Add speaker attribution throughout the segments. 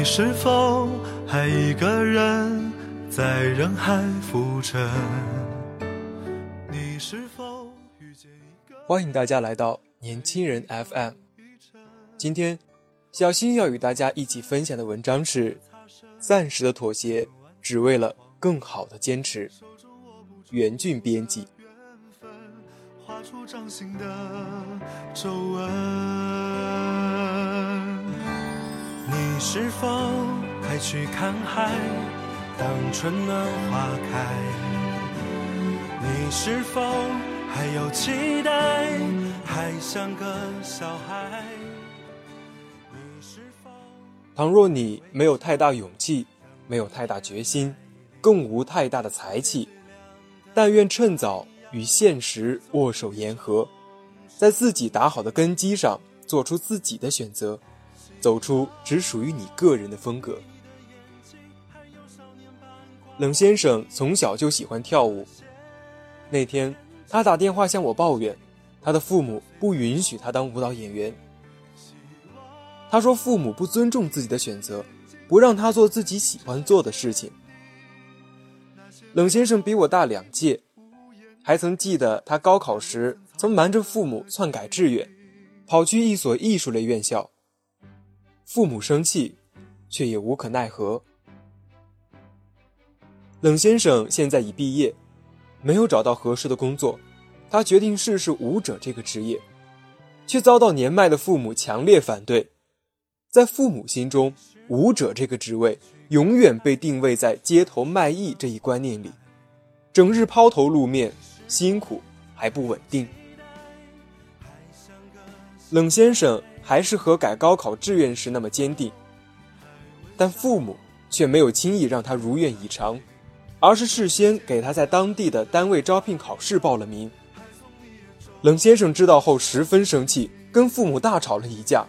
Speaker 1: 你是否还一个人在人海浮沉？你是否遇见一个？
Speaker 2: 欢迎大家来到年轻人 FM。今天，小新要与大家一起分享的文章是：暂时的妥协，只为了更好的坚持。袁俊编辑。
Speaker 1: 画出掌心的皱纹。你是否还去看海？当春暖花开。你是否还有期待？还像个小孩。你是否？
Speaker 2: 倘若你没有太大勇气，没有太大决心，更无太大的才气，但愿趁早与现实握手言和，在自己打好的根基上做出自己的选择，走出只属于你个人的风格。冷先生从小就喜欢跳舞。那天，他打电话向我抱怨，他的父母不允许他当舞蹈演员。他说父母不尊重自己的选择，不让他做自己喜欢做的事情。冷先生比我大两届，还曾记得他高考时曾瞒着父母篡改志愿，跑去一所艺术类院校。父母生气，却也无可奈何。冷先生现在已毕业，没有找到合适的工作，他决定试试舞者这个职业，却遭到年迈的父母强烈反对。在父母心中，舞者这个职位永远被定位在街头卖艺这一观念里，整日抛头露面，辛苦还不稳定。冷先生还是和改高考志愿时那么坚定，但父母却没有轻易让他如愿以偿，而是事先给他在当地的单位招聘考试报了名。冷先生知道后十分生气，跟父母大吵了一架。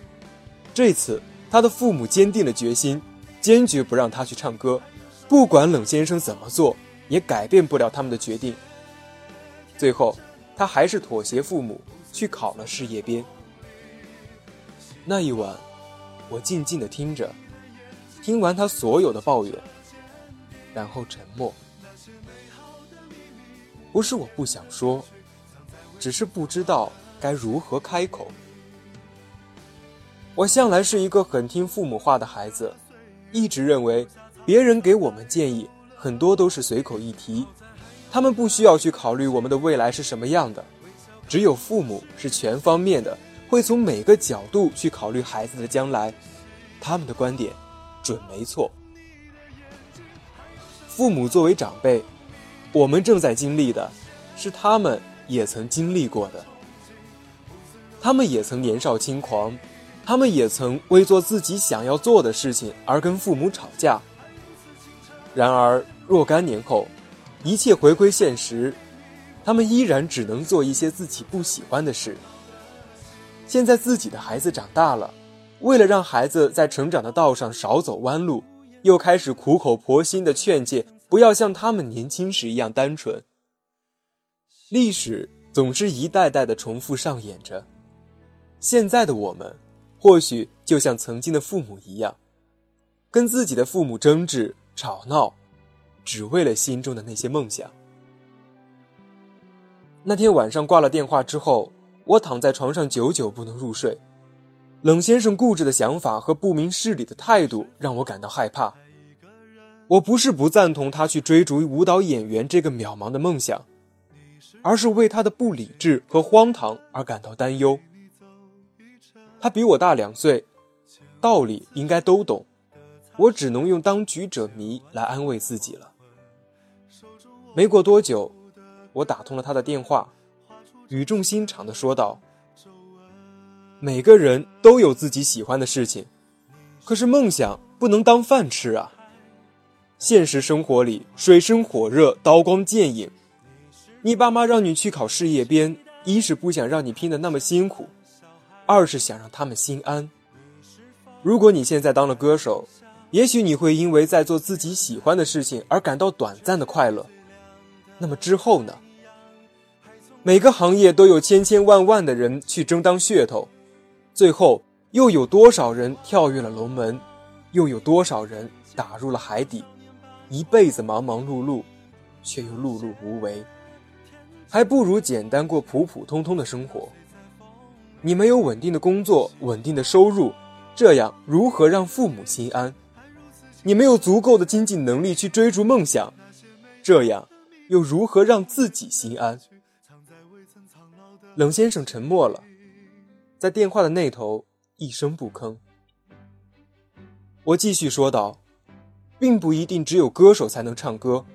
Speaker 2: 这次他的父母坚定了决心，坚决不让他去唱歌，不管冷先生怎么做，也改变不了他们的决定。最后，他还是妥协父母，去考了事业编。那一晚，我静静的听着，听完他所有的抱怨，然后沉默。不是我不想说，只是不知道该如何开口。我向来是一个很听父母话的孩子，一直认为别人给我们建议很多都是随口一提，他们不需要去考虑我们的未来是什么样的，只有父母是全方面的，会从每个角度去考虑孩子的将来，他们的观点准没错。父母作为长辈，我们正在经历的，是他们也曾经历过的，他们也曾年少轻狂。他们也曾为做自己想要做的事情而跟父母吵架。然而若干年后，一切回归现实，他们依然只能做一些自己不喜欢的事。现在自己的孩子长大了，为了让孩子在成长的道上少走弯路，又开始苦口婆心的劝诫，不要像他们年轻时一样单纯。历史总是一代代的重复上演着，现在的我们。或许就像曾经的父母一样，跟自己的父母争执、吵闹，只为了心中的那些梦想。那天晚上挂了电话之后，我躺在床上久久不能入睡。冷先生固执的想法和不明事理的态度让我感到害怕。我不是不赞同他去追逐舞蹈演员这个渺茫的梦想，而是为他的不理智和荒唐而感到担忧。他比我大两岁，道理应该都懂，我只能用当局者迷来安慰自己了。没过多久，我打通了他的电话，语重心长地说道：“每个人都有自己喜欢的事情，可是梦想不能当饭吃啊！现实生活里水深火热，刀光剑影。你爸妈让你去考事业编，一是不想让你拼得那么辛苦。”二是想让他们心安。如果你现在当了歌手，也许你会因为在做自己喜欢的事情而感到短暂的快乐。那么之后呢？每个行业都有千千万万的人去争当噱头，最后又有多少人跳跃了龙门，又有多少人打入了海底？一辈子忙忙碌碌，却又碌碌无为，还不如简单过普普通通的生活。你没有稳定的工作、稳定的收入，这样如何让父母心安？你没有足够的经济能力去追逐梦想，这样又如何让自己心安？冷先生沉默了，在电话的那头一声不吭。我继续说道：“并不一定只有歌手才能唱歌，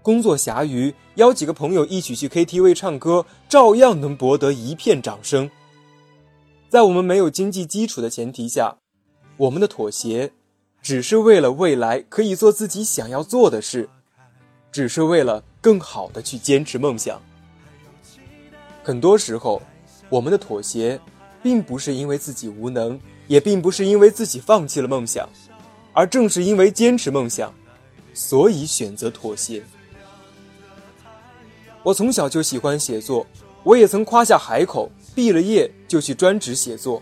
Speaker 2: 工作暇余邀几个朋友一起去 KTV 唱歌，照样能博得一片掌声。”在我们没有经济基础的前提下，我们的妥协，只是为了未来可以做自己想要做的事，只是为了更好的去坚持梦想。很多时候，我们的妥协，并不是因为自己无能，也并不是因为自己放弃了梦想，而正是因为坚持梦想，所以选择妥协。我从小就喜欢写作，我也曾夸下海口。毕了业就去专职写作，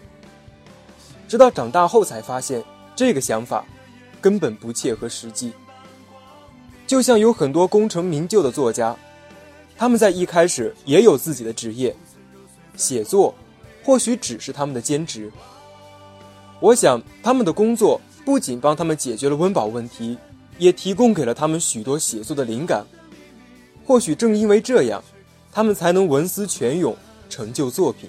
Speaker 2: 直到长大后才发现这个想法根本不切合实际。就像有很多功成名就的作家，他们在一开始也有自己的职业，写作或许只是他们的兼职。我想他们的工作不仅帮他们解决了温饱问题，也提供给了他们许多写作的灵感。或许正因为这样，他们才能文思泉涌。成就作品。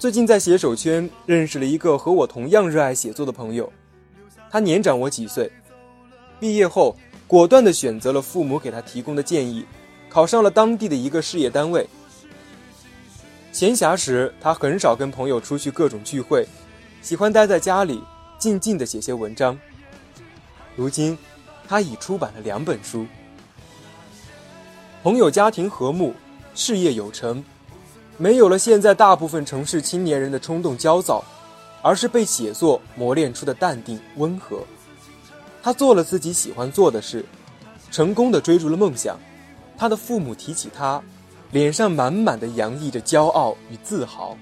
Speaker 2: 最近在写手圈认识了一个和我同样热爱写作的朋友，他年长我几岁，毕业后果断地选择了父母给他提供的建议，考上了当地的一个事业单位。闲暇时，他很少跟朋友出去各种聚会，喜欢待在家里静静的写些文章。如今，他已出版了两本书。朋友家庭和睦。事业有成，没有了现在大部分城市青年人的冲动焦躁，而是被写作磨练出的淡定温和。他做了自己喜欢做的事，成功的追逐了梦想。他的父母提起他，脸上满满的洋溢着骄傲与自豪。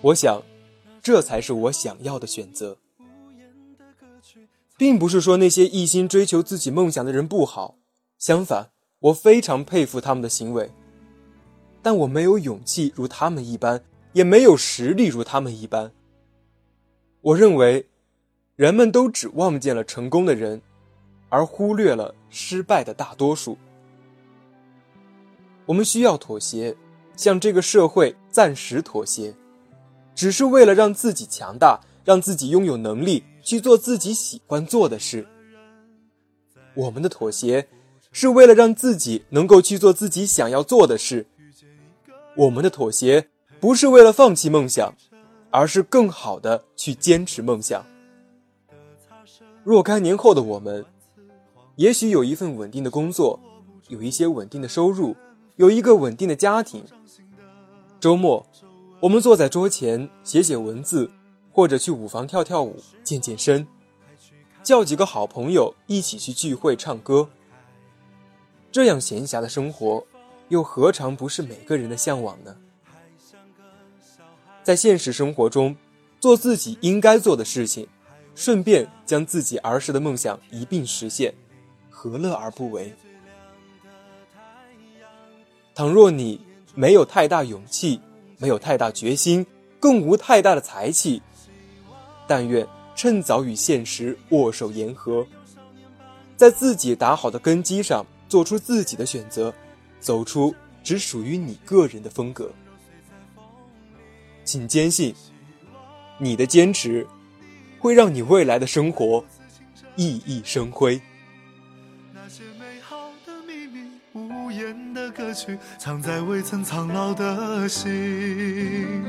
Speaker 2: 我想，这才是我想要的选择，并不是说那些一心追求自己梦想的人不好，相反，我非常佩服他们的行为。但我没有勇气如他们一般，也没有实力如他们一般。我认为，人们都只望见了成功的人，而忽略了失败的大多数。我们需要妥协，向这个社会暂时妥协，只是为了让自己强大，让自己拥有能力去做自己喜欢做的事。我们的妥协，是为了让自己能够去做自己想要做的事。我们的妥协不是为了放弃梦想，而是更好的去坚持梦想。若干年后的我们，也许有一份稳定的工作，有一些稳定的收入，有一个稳定的家庭。周末，我们坐在桌前写写文字，或者去舞房跳跳舞、健健身，叫几个好朋友一起去聚会唱歌。这样闲暇的生活。又何尝不是每个人的向往呢？在现实生活中，做自己应该做的事情，顺便将自己儿时的梦想一并实现，何乐而不为？倘若你没有太大勇气，没有太大决心，更无太大的才气，但愿趁早与现实握手言和，在自己打好的根基上做出自己的选择。走出只属于你个人的风格。请坚信，你的坚持会让你未来的生活熠熠生辉。
Speaker 1: 言的歌曲，藏在未曾苍老的心。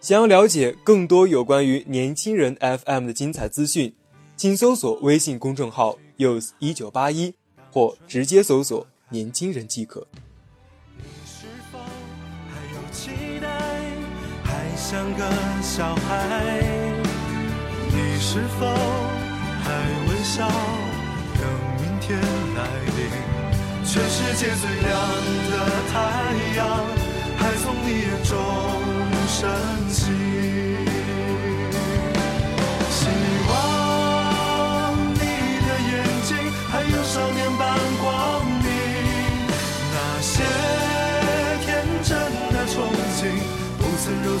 Speaker 2: 想要了解更多有关于年轻人 FM 的精彩资讯，请搜索微信公众号 “use 一九八一”或直接搜索“年轻人”即可。
Speaker 1: 像个小孩？你是否还微笑，等明天来临？全世界最亮的太阳，还从你眼中升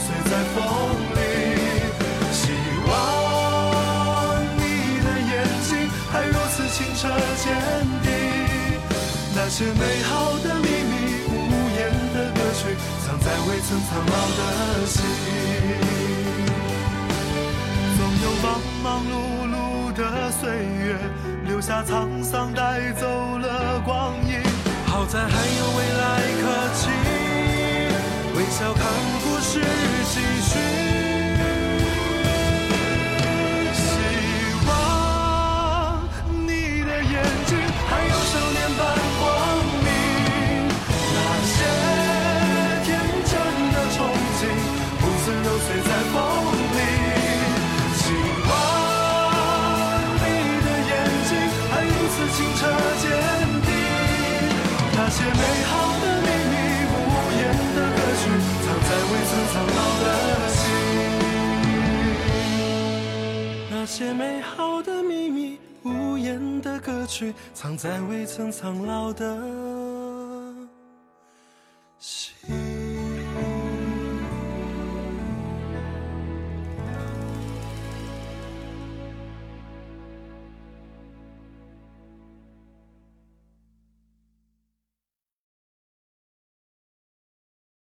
Speaker 1: 曾揉碎在风里。希望你的眼睛还如此清澈坚定，那些美好的秘密，无言的歌曲，藏在未曾苍老的心。总有忙忙碌碌的岁月，留下沧桑，带走了光阴。好在还有未来可期，微笑看故事继续。的秘密，无言的歌曲，藏在未曾苍老的